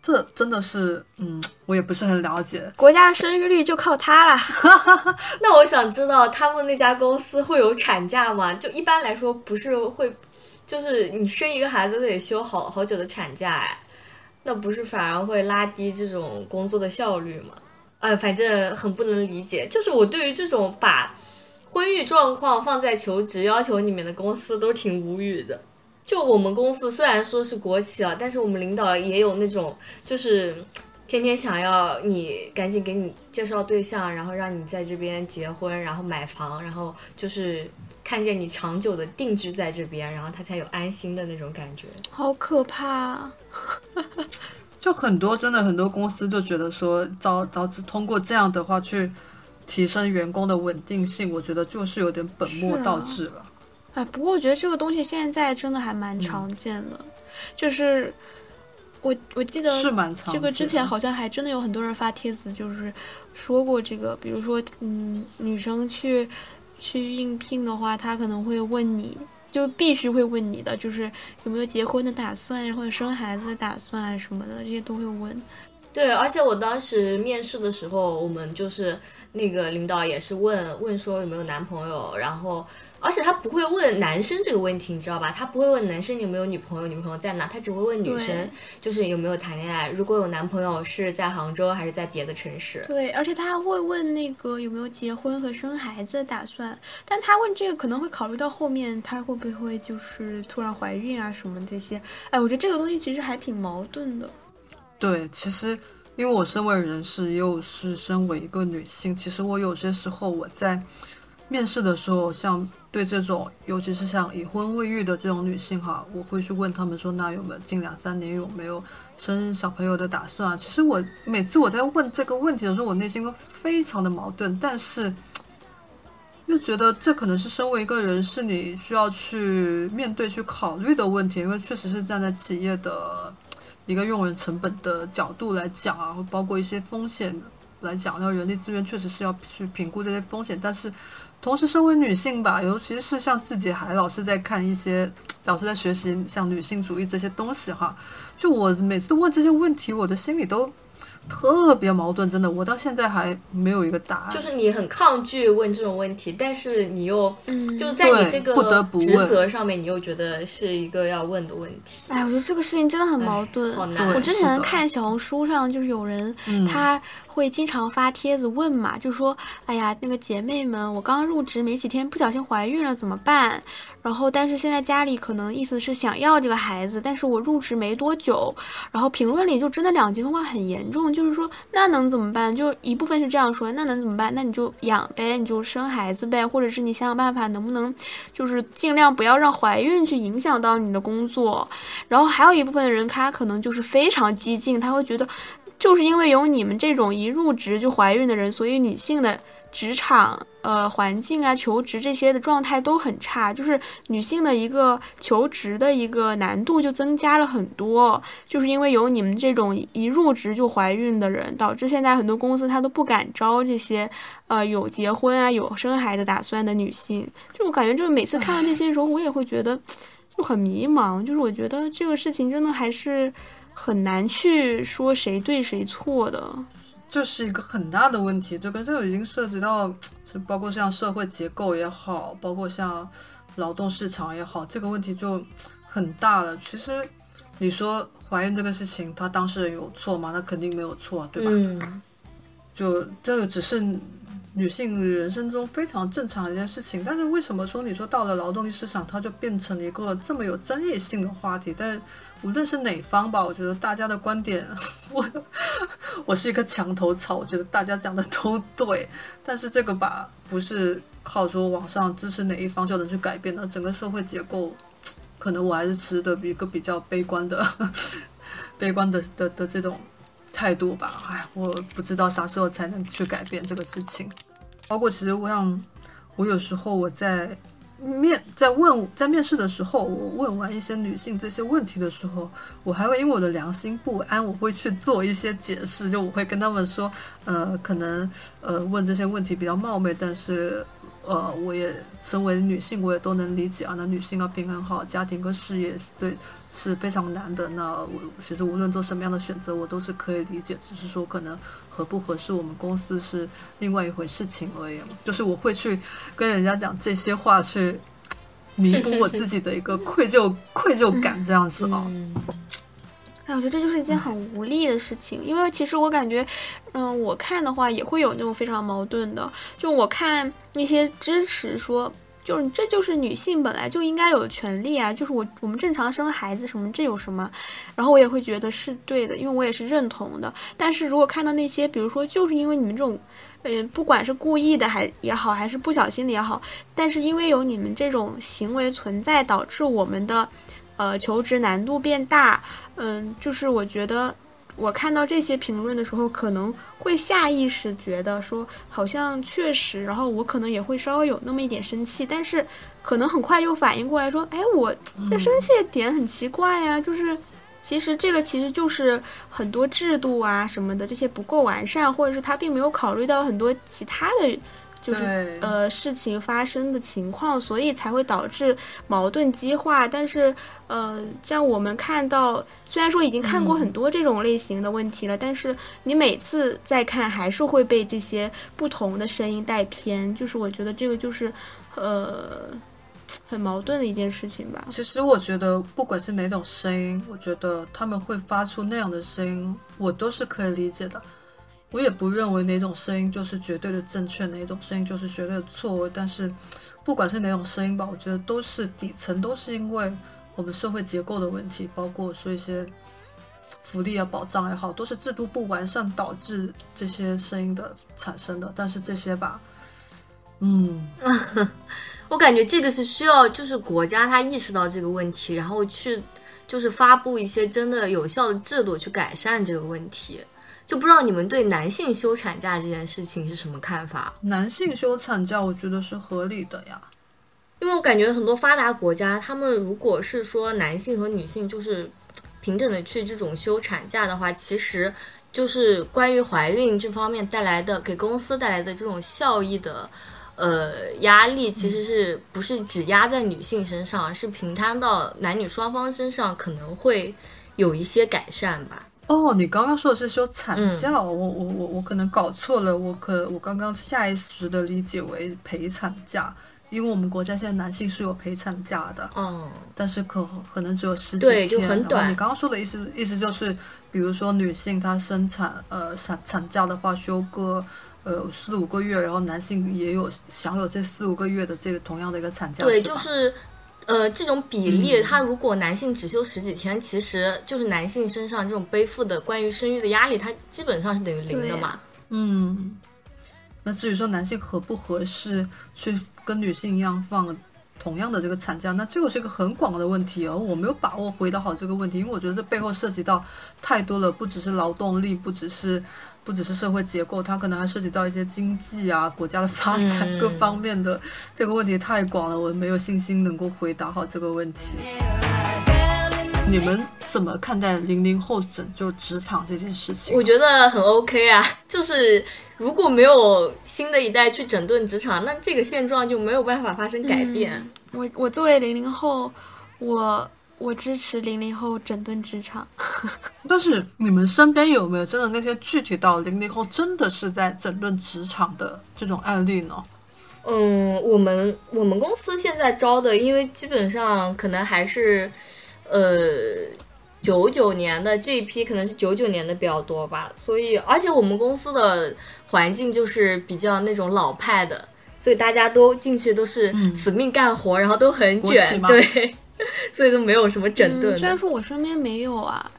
这真的是，嗯，我也不是很了解。国家的生育率就靠他了。那我想知道他们那家公司会有产假吗？就一般来说不是会，就是你生一个孩子得休好好久的产假哎，那不是反而会拉低这种工作的效率吗？哎，反正很不能理解。就是我对于这种把婚育状况放在求职要求里面的公司都挺无语的。就我们公司虽然说是国企啊，但是我们领导也有那种就是天天想要你赶紧给你介绍对象，然后让你在这边结婚，然后买房，然后就是看见你长久的定居在这边，然后他才有安心的那种感觉。好可怕啊！就很多真的很多公司就觉得说招招资通过这样的话去提升员工的稳定性，我觉得就是有点本末倒置了。哎，不过我觉得这个东西现在真的还蛮常见的，就是我我记得是蛮长这个之前好像还真的有很多人发帖子，就是说过这个，比如说，嗯，女生去去应聘的话，她可能会问你，就必须会问你的，就是有没有结婚的打算，或者生孩子的打算什么的，这些都会问。对，而且我当时面试的时候，我们就是那个领导也是问问说有没有男朋友，然后而且他不会问男生这个问题，你知道吧？他不会问男生你有没有女朋友，女朋友在哪，他只会问女生就是有没有谈恋爱，如果有男朋友是在杭州还是在别的城市。对，而且他还会问那个有没有结婚和生孩子的打算，但他问这个可能会考虑到后面他会不会就是突然怀孕啊什么这些。哎，我觉得这个东西其实还挺矛盾的。对，其实因为我身为人士，又是身为一个女性，其实我有些时候我在面试的时候，像对这种，尤其是像已婚未育的这种女性哈，我会去问她们说，那有没有近两三年有没有生小朋友的打算啊？其实我每次我在问这个问题的时候，我内心都非常的矛盾，但是又觉得这可能是身为一个人是你需要去面对、去考虑的问题，因为确实是站在企业的一个用人成本的角度来讲啊，包括一些风险来讲，那人力资源确实是要去评估这些风险，但是同时身为女性吧，尤其是像自己还老是在看一些，老是在学习像女性主义这些东西哈，就我每次问这些问题，我的心里都特别矛盾，真的，我到现在还没有一个答案。就是你很抗拒问这种问题，但是你又嗯就是在你这个不得个职不责上面，你又觉得是一个要问的问题。哎，我觉得这个事情真的很矛盾。好难。我之前看小红书上，就是有人嗯他会经常发帖子问嘛，就说：“哎呀，那个姐妹们，我刚入职没几天，不小心怀孕了怎么办？然后，但是现在家里可能意思是想要这个孩子，但是我入职没多久，然后评论里就真的两极分化很严重，就是说那能怎么办？就一部分是这样说，那能怎么办？那你就养呗，你就生孩子呗，或者是你想想办法，能不能就是尽量不要让怀孕去影响到你的工作。然后还有一部分人，他可能就是非常激进，他会觉得，就是因为有你们这种一入职就怀孕的人，所以女性的职场呃环境啊、求职这些的状态都很差，就是女性的一个求职的一个难度就增加了很多，就是因为有你们这种一入职就怀孕的人，导致现在很多公司他都不敢招这些呃有结婚啊、有生孩子打算的女性。就我感觉，就是每次看到这些的时候，我也会觉得就很迷茫，就是我觉得这个事情真的还是很难去说谁对谁错的。这是一个很大的问题，这个这个已经涉及到，就包括像社会结构也好，包括像劳动市场也好，这个问题就很大了。其实你说怀孕这个事情，他当事人有错吗？那肯定没有错，对吧？嗯，就这个只是女性人生中非常正常的一件事情，但是为什么说你说到了劳动力市场，它就变成了一个这么有争议性的话题？但是无论是哪方吧，我觉得大家的观点，我我是一个墙头草，我觉得大家讲的都对，但是这个吧，不是靠说网上支持哪一方就能去改变的，整个社会结构，可能我还是持的一个比较悲观的、悲观的的的这种态度吧。哎，我不知道啥时候才能去改变这个事情。包括其实我想，我有时候我在面在问在面试的时候，我问完一些女性这些问题的时候，我还会因为我的良心不安，我会去做一些解释，就我会跟他们说，呃，可能呃问这些问题比较冒昧，但是。呃，我也身为女性，我也都能理解啊。那女性要平衡好家庭跟事业，对是非常难的。那我其实无论做什么样的选择，我都是可以理解，只是说可能合不合适我们公司是另外一回事情而已。就是我会去跟人家讲这些话，去弥补我自己的一个愧疚愧疚感，这样子啊。嗯哎，我觉得这就是一件很无力的事情，因为其实我感觉，嗯，我看的话也会有那种非常矛盾的。就我看那些支持说，就是这就是女性本来就应该有的权利啊，就是我我们正常生孩子什么，这有什么？然后我也会觉得是对的，因为我也是认同的。但是如果看到那些，比如说就是因为你们这种。呃，不管是故意的还也好，还是不小心的也好，但是因为有你们这种行为存在，导致我们的呃求职难度变大。嗯，就是我觉得我看到这些评论的时候，可能会下意识觉得说，好像确实，然后我可能也会稍微有那么一点生气，但是可能很快又反应过来说，哎，我这生气点很奇怪呀、就是。其实这个其实就是很多制度啊什么的这些不够完善，或者是他并没有考虑到很多其他的，就是呃事情发生的情况，所以才会导致矛盾激化。但是呃，像我们看到，虽然说已经看过很多这种类型的问题了，但是你每次再看，还是会被这些不同的声音带偏。就是我觉得这个就是呃很矛盾的一件事情吧。其实我觉得，不管是哪种声音，我觉得他们会发出那样的声音，我都是可以理解的。我也不认为哪种声音就是绝对的正确，哪种声音就是绝对的错误。但是，不管是哪种声音吧，我觉得都是底层都是因为我们社会结构的问题，包括说一些福利啊、保障也好，都是制度不完善导致这些声音的产生的。但是这些吧，嗯，我感觉这个是需要，就是国家它意识到这个问题，然后去就是发布一些真的有效的制度去改善这个问题。就不知道你们对男性休产假这件事情是什么看法？男性休产假，我觉得是合理的呀。因为我感觉很多发达国家，他们如果是说男性和女性就是平等的去这种休产假的话，其实就是关于怀孕这方面带来的给公司带来的这种效益的呃压力，其实是不是只压在女性身上，是平摊到男女双方身上，可能会有一些改善吧。哦，你刚刚说的是休产假，我我我我可能搞错了，我可我刚刚下意识的理解为陪产假，因为我们国家现在男性是有陪产假的，嗯，但是可可能只有十几对天。就很短你刚刚说的意思意思就是，比如说女性她生产呃产产假的话，休个呃四五个月，然后男性也有享有这四五个月的这个同样的一个产假，对，就是。呃，这种比例，嗯。他如果男性只休十几天，其实就是男性身上这种背负的关于生育的压力，它基本上是等于零的嘛。嗯，那至于说男性合不合适去跟女性一样放同样的这个产假，那这个是一个很广的问题，而我没有把握回答好这个问题，因为我觉得这背后涉及到太多了，不只是劳动力，不只是不只是社会结构，它可能还涉及到一些经济啊、国家的发展、嗯各方面的这个问题太广了，我没有信心能够回答好这个问题。你们怎么看待零零后拯救职场这件事情啊？我觉得很 OK 啊，就是如果没有新的一代去整顿职场，那这个现状就没有办法发生改变。我我作为零零后，我我支持零零后整顿职场。但是你们身边有没有真的那些具体到零零后真的是在整顿职场的这种案例呢？嗯，我们我们公司现在招的，因为基本上可能还是，呃，九九年的这一批可能是九九年的比较多吧，所以而且我们公司的环境就是比较那种老派的，所以大家都进去都是死命干活，然后都很卷，对，所以都没有什么整顿嗯，虽然。说我身边没有啊，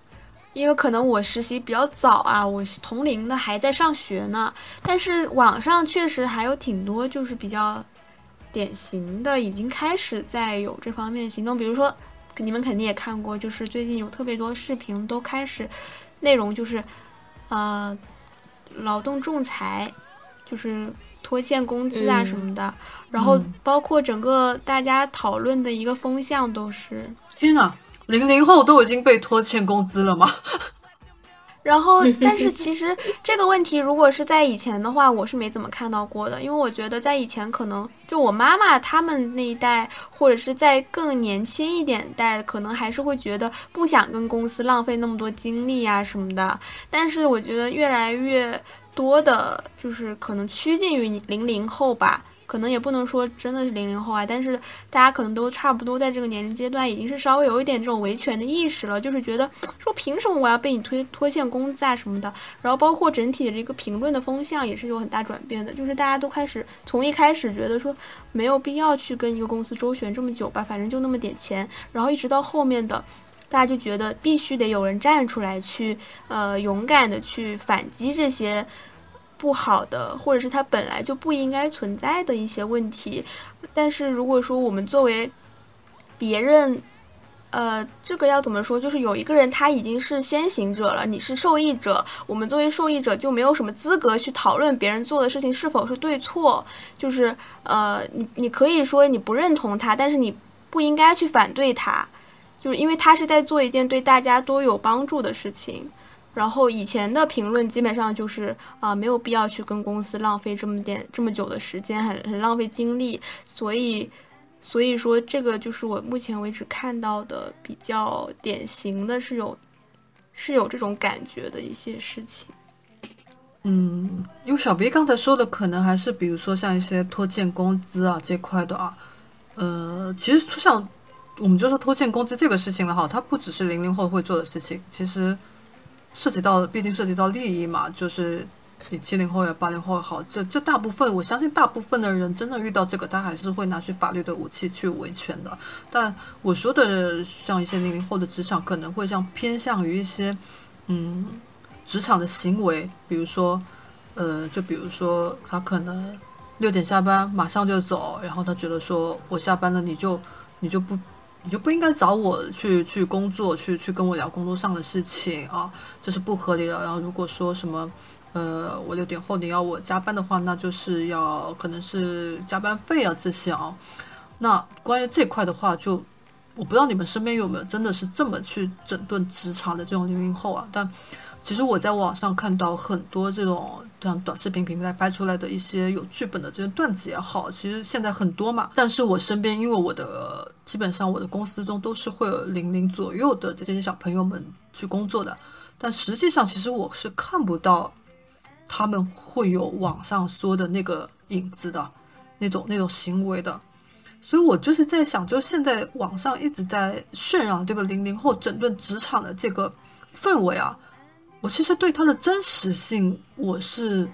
因为可能我实习比较早啊，我同龄的还在上学呢。但是网上确实还有挺多就是比较典型的，已经开始在有这方面行动。比如说，你们肯定也看过，就是最近有特别多视频都开始内容就是呃劳动仲裁，就是拖欠工资啊嗯什么的。然后嗯包括整个大家讨论的一个风向都是。天哪，零零后都已经被拖欠工资了吗？然后，但是其实这个问题，如果是在以前的话，我是没怎么看到过的，因为我觉得在以前可能就我妈妈他们那一代，或者是在更年轻一点代，可能还是会觉得不想跟公司浪费那么多精力啊什么的。但是我觉得越来越多的，就是可能趋近于零零后吧。可能也不能说真的是零零后啊，但是大家可能都差不多在这个年龄阶段，已经是稍微有一点这种维权的意识了，就是觉得说凭什么我要被你推拖欠工资啊什么的，然后包括整体的这个评论的风向也是有很大转变的，就是大家都开始从一开始觉得说没有必要去跟一个公司周旋这么久吧，反正就那么点钱，然后一直到后面的。大家就觉得必须得有人站出来去，呃，勇敢的去反击这些不好的，或者是它本来就不应该存在的一些问题。但是如果说我们作为别人，呃，这个要怎么说？就是有一个人他已经是先行者了，你是受益者，我们作为受益者就没有什么资格去讨论别人做的事情是否是对错。就是呃，你你可以说你不认同他，但是你不应该去反对他，就是因为他是在做一件对大家都有帮助的事情。然后以前的评论基本上就是啊、没有必要去跟公司浪费这么点这么久的时间，很很浪费精力，所以所以说这个就是我目前为止看到的比较典型的是有是有这种感觉的一些事情。嗯，因为小 B 刚才说的可能还是比如说像一些拖欠工资啊这块的啊，呃，其实像我们就说拖欠工资这个事情了哈，它不只是零零后会做的事情，其实涉及到毕竟涉及到利益嘛，就是你七零后也八零后也好，这这大部分我相信大部分的人真的遇到这个，他还是会拿去法律的武器去维权的。但我说的像一些零零后的职场，可能会像偏向于一些嗯。职场的行为，比如说，呃，就比如说他可能六点下班马上就走，然后他觉得说我下班了你就你就不你就不应该找我去去工作，去去跟我聊工作上的事情啊，这是不合理的。然后如果说什么，呃，我六点后你要我加班的话，那就是要可能是加班费啊这些啊。那关于这块的话，就我不知道你们身边有没有真的是这么去整顿职场的这种零零后啊，但。其实我在网上看到很多这种像短视频平台拍出来的一些有剧本的这些段子也好，其实现在很多嘛。但是我身边，因为我的基本上我的公司中都是会有零零左右的这些小朋友们去工作的，但实际上其实我是看不到他们会有网上说的那个影子的那种那种行为的。所以我就是在想，就现在网上一直在渲染这个零零后整顿职场的这个氛围啊。我其实对它的真实性，我是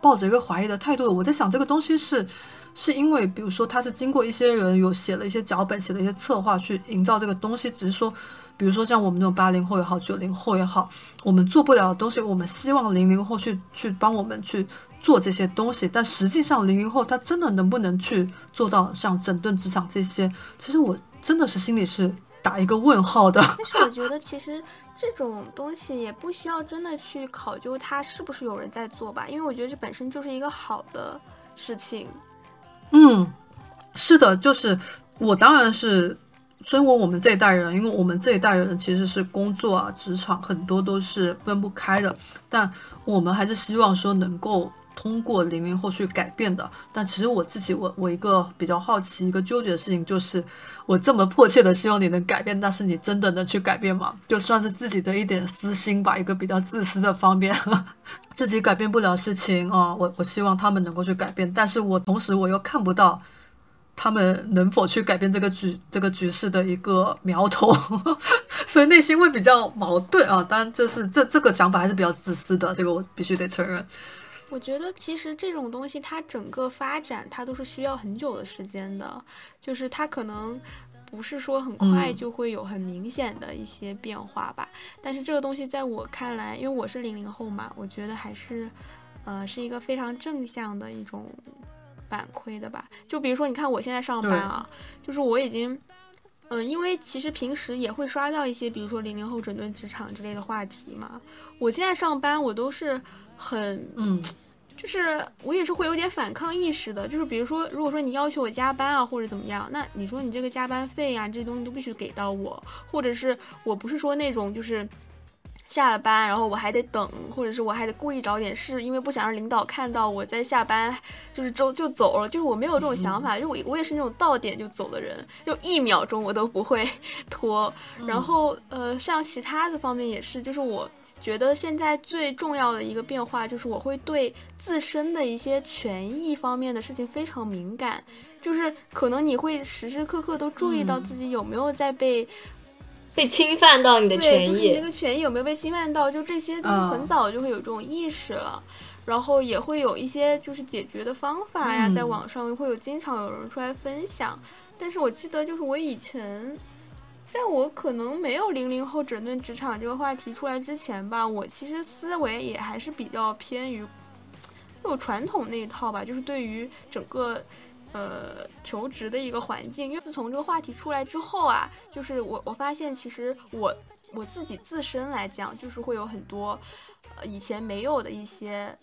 抱着一个怀疑的态度的。我在想，这个东西是是因为，比如说，它是经过一些人有写了一些脚本，写了一些策划去营造这个东西。只是说，比如说像我们这种八零后也好，九零后也好，我们做不了的东西，我们希望零零后去去帮我们去做这些东西。但实际上，零零后他真的能不能去做到像整顿职场这些？其实我真的是心里是打一个问号的。但是我觉得其实。这种东西也不需要真的去考究它是不是有人在做吧，因为我觉得这本身就是一个好的事情。嗯，是的，就是我当然是生活我们这一代人，因为我们这一代人其实是工作啊、职场很多都是分不开的，但我们还是希望说能够。通过零零后去改变的，但其实我自己，我我一个比较好奇、一个纠结的事情就是，我这么迫切的希望你能改变，但是你真的能去改变吗？就算是自己的一点私心吧，一个比较自私的方面，自己改变不了事情啊，我我希望他们能够去改变，但是我同时我又看不到他们能否去改变这个局这个局势的一个苗头，所以内心会比较矛盾啊。当然，这是这这个想法还是比较自私的，这个我必须得承认。我觉得其实这种东西它整个发展它都是需要很久的时间的，就是它可能不是说很快就会有很明显的一些变化吧。但是这个东西在我看来，因为我是零零后嘛，我觉得还是，呃，是一个非常正向的一种反馈的吧。就比如说，你看我现在上班啊，就是我已经，嗯，因为其实平时也会刷到一些，比如说零零后整顿职场之类的话题嘛。我现在上班，我都是。很，嗯，就是我也是会有点反抗意识的，就是比如说，如果说你要求我加班啊，或者怎么样，那你说你这个加班费呀，这些东西都必须给到我，或者是我不是说那种就是下了班然后我还得等，或者是我还得故意找点事，因为不想让领导看到我在下班就是周就走了，就是我没有这种想法，就我我也是那种到点就走的人，就一秒钟我都不会 拖。然后呃，像其他的方面也是，就是我。觉得现在最重要的一个变化就是，我会对自身的一些权益方面的事情非常敏感，就是可能你会时时刻刻都注意到自己有没有在被 被侵犯到你的权益，就是那个权益有没有被侵犯到，就这些都是很早就会有这种意识了，然后也会有一些就是解决的方法呀，在网上会有经常有人出来分享，但是我记得就是我以前。在我可能没有零零后整顿职场这个话题出来之前吧，我其实思维也还是比较偏于有传统那一套吧，就是对于整个呃求职的一个环境。因为自从这个话题出来之后啊，就是我我发现其实我我自己自身来讲，就是会有很多呃以前没有的一些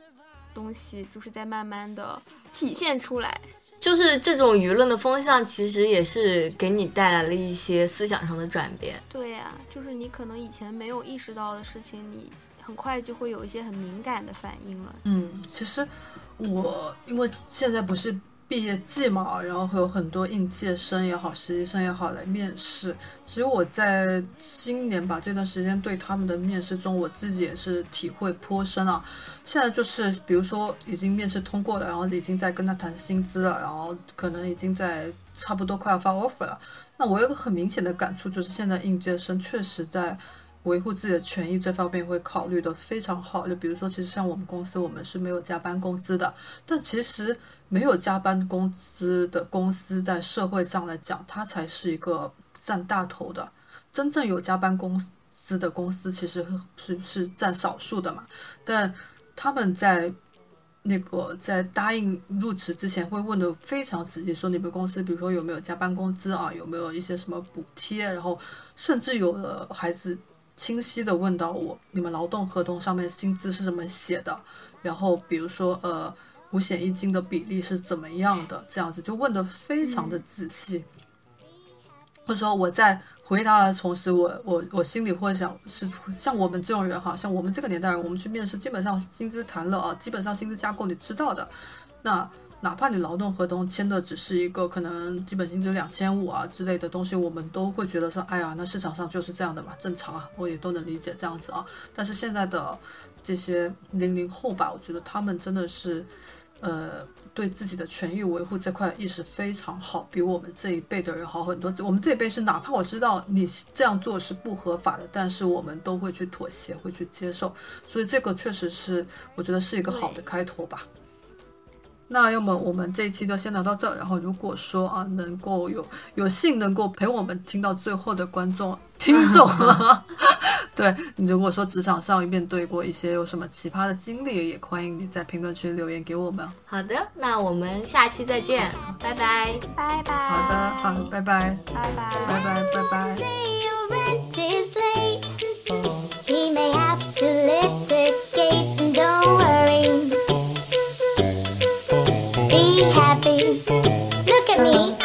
东西，就是在慢慢的体现出来。就是这种舆论的风向，其实也是给你带来了一些思想上的转变。对呀，就是你可能以前没有意识到的事情，你很快就会有一些很敏感的反应了。嗯，其实我因为现在不是。毕业季嘛，然后会有很多应届生也好，实习生也好来面试。其实我在今年吧这段时间对他们的面试中，我自己也是体会颇深啊。现在就是比如说已经面试通过了，然后已经在跟他谈薪资了，然后可能已经在差不多快要发 offer 了。那我有个很明显的感触，就是现在应届生确实在。维护自己的权益这方面会考虑的非常好，就比如说，其实像我们公司，我们是没有加班工资的。但其实没有加班工资的公司，在社会上来讲，它才是一个占大头的。真正有加班工资的公司，其实是是占少数的嘛。但他们在那个在答应入职之前会问的非常仔细，说你们公司比如说有没有加班工资啊，有没有一些什么补贴，然后甚至有的孩子清晰的问到我，你们劳动合同上面薪资是怎么写的，然后比如说呃五险一金的比例是怎么样的，这样子就问的非常的仔细。或者说我在回答的同时，我我我心里会想，是像我们这种人哈，像我们这个年代人，我们去面试，基本上薪资谈了啊，基本上薪资架构你知道的，那哪怕你劳动合同签的只是一个可能基本薪资两千五啊之类的东西，我们都会觉得说，哎呀，那市场上就是这样的嘛，正常啊，我也都能理解这样子啊。但是现在的这些零零后吧，我觉得他们真的是，呃。对自己的权益维护这块意识非常好，比我们这一辈的人好很多。我们这一辈是哪怕我知道你这样做是不合法的，但是我们都会去妥协，会去接受。所以这个确实是我觉得是一个好的开头吧。那要么我们这一期就先聊到这。然后如果说啊，能够有有幸能够陪我们听到最后的观众听众，对你如果说职场上面对过一些有什么奇葩的经历，也欢迎你在评论区留言给我们。好的，那我们下期再见，拜拜。拜拜。好的，好，拜拜，拜拜。拜拜，拜拜。Look at me.